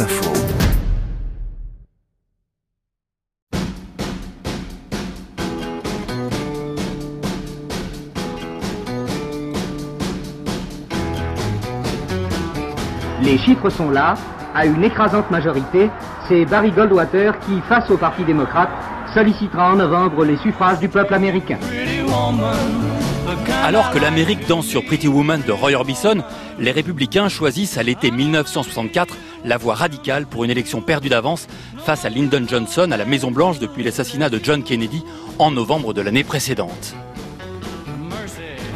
Info. Les chiffres sont là, à une écrasante majorité, c'est Barry Goldwater qui, face au Parti démocrate, sollicitera en novembre les suffrages du peuple américain. Alors que l'Amérique danse sur Pretty Woman de Roy Orbison, les républicains choisissent à l'été 1964 la voie radicale pour une élection perdue d'avance face à Lyndon Johnson à la Maison Blanche depuis l'assassinat de John Kennedy en novembre de l'année précédente.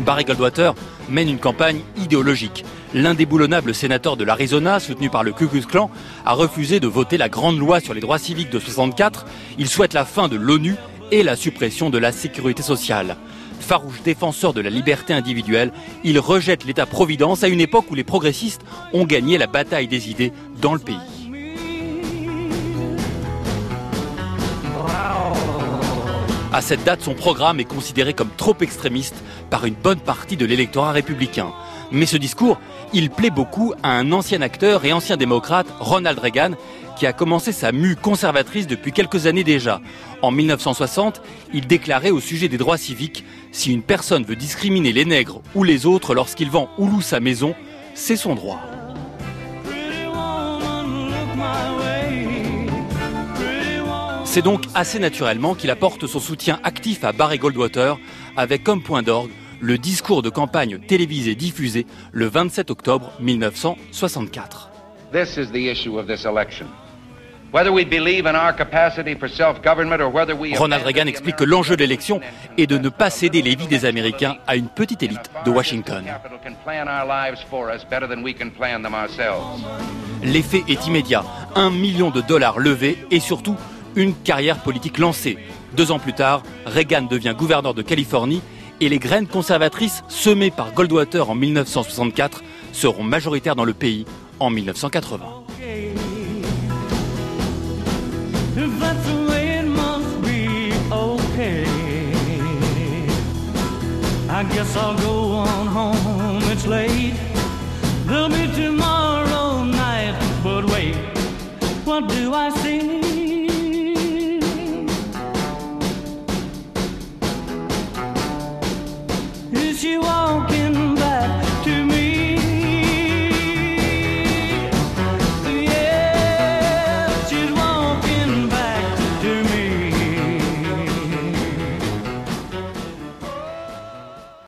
Barry Goldwater mène une campagne idéologique. L'indéboulonnable sénateur de l'Arizona, soutenu par le Ku Klux Klan, a refusé de voter la grande loi sur les droits civiques de 64. Il souhaite la fin de l'ONU et la suppression de la sécurité sociale. Farouche défenseur de la liberté individuelle, il rejette l'État-providence à une époque où les progressistes ont gagné la bataille des idées dans le pays. À cette date, son programme est considéré comme trop extrémiste par une bonne partie de l'électorat républicain. Mais ce discours, il plaît beaucoup à un ancien acteur et ancien démocrate, Ronald Reagan, qui a commencé sa mue conservatrice depuis quelques années déjà. En 1960, il déclarait au sujet des droits civiques Si une personne veut discriminer les nègres ou les autres lorsqu'il vend ou loue sa maison, c'est son droit. C'est donc assez naturellement qu'il apporte son soutien actif à Barry Goldwater avec comme point d'orgue le discours de campagne télévisé diffusé le 27 octobre 1964. Ronald Reagan explique que l'enjeu de l'élection est de ne pas céder les vies des Américains à une petite élite de Washington. L'effet est immédiat. Un million de dollars levés et surtout une carrière politique lancée. Deux ans plus tard, Reagan devient gouverneur de Californie et les graines conservatrices semées par Goldwater en 1964 seront majoritaires dans le pays en 1980.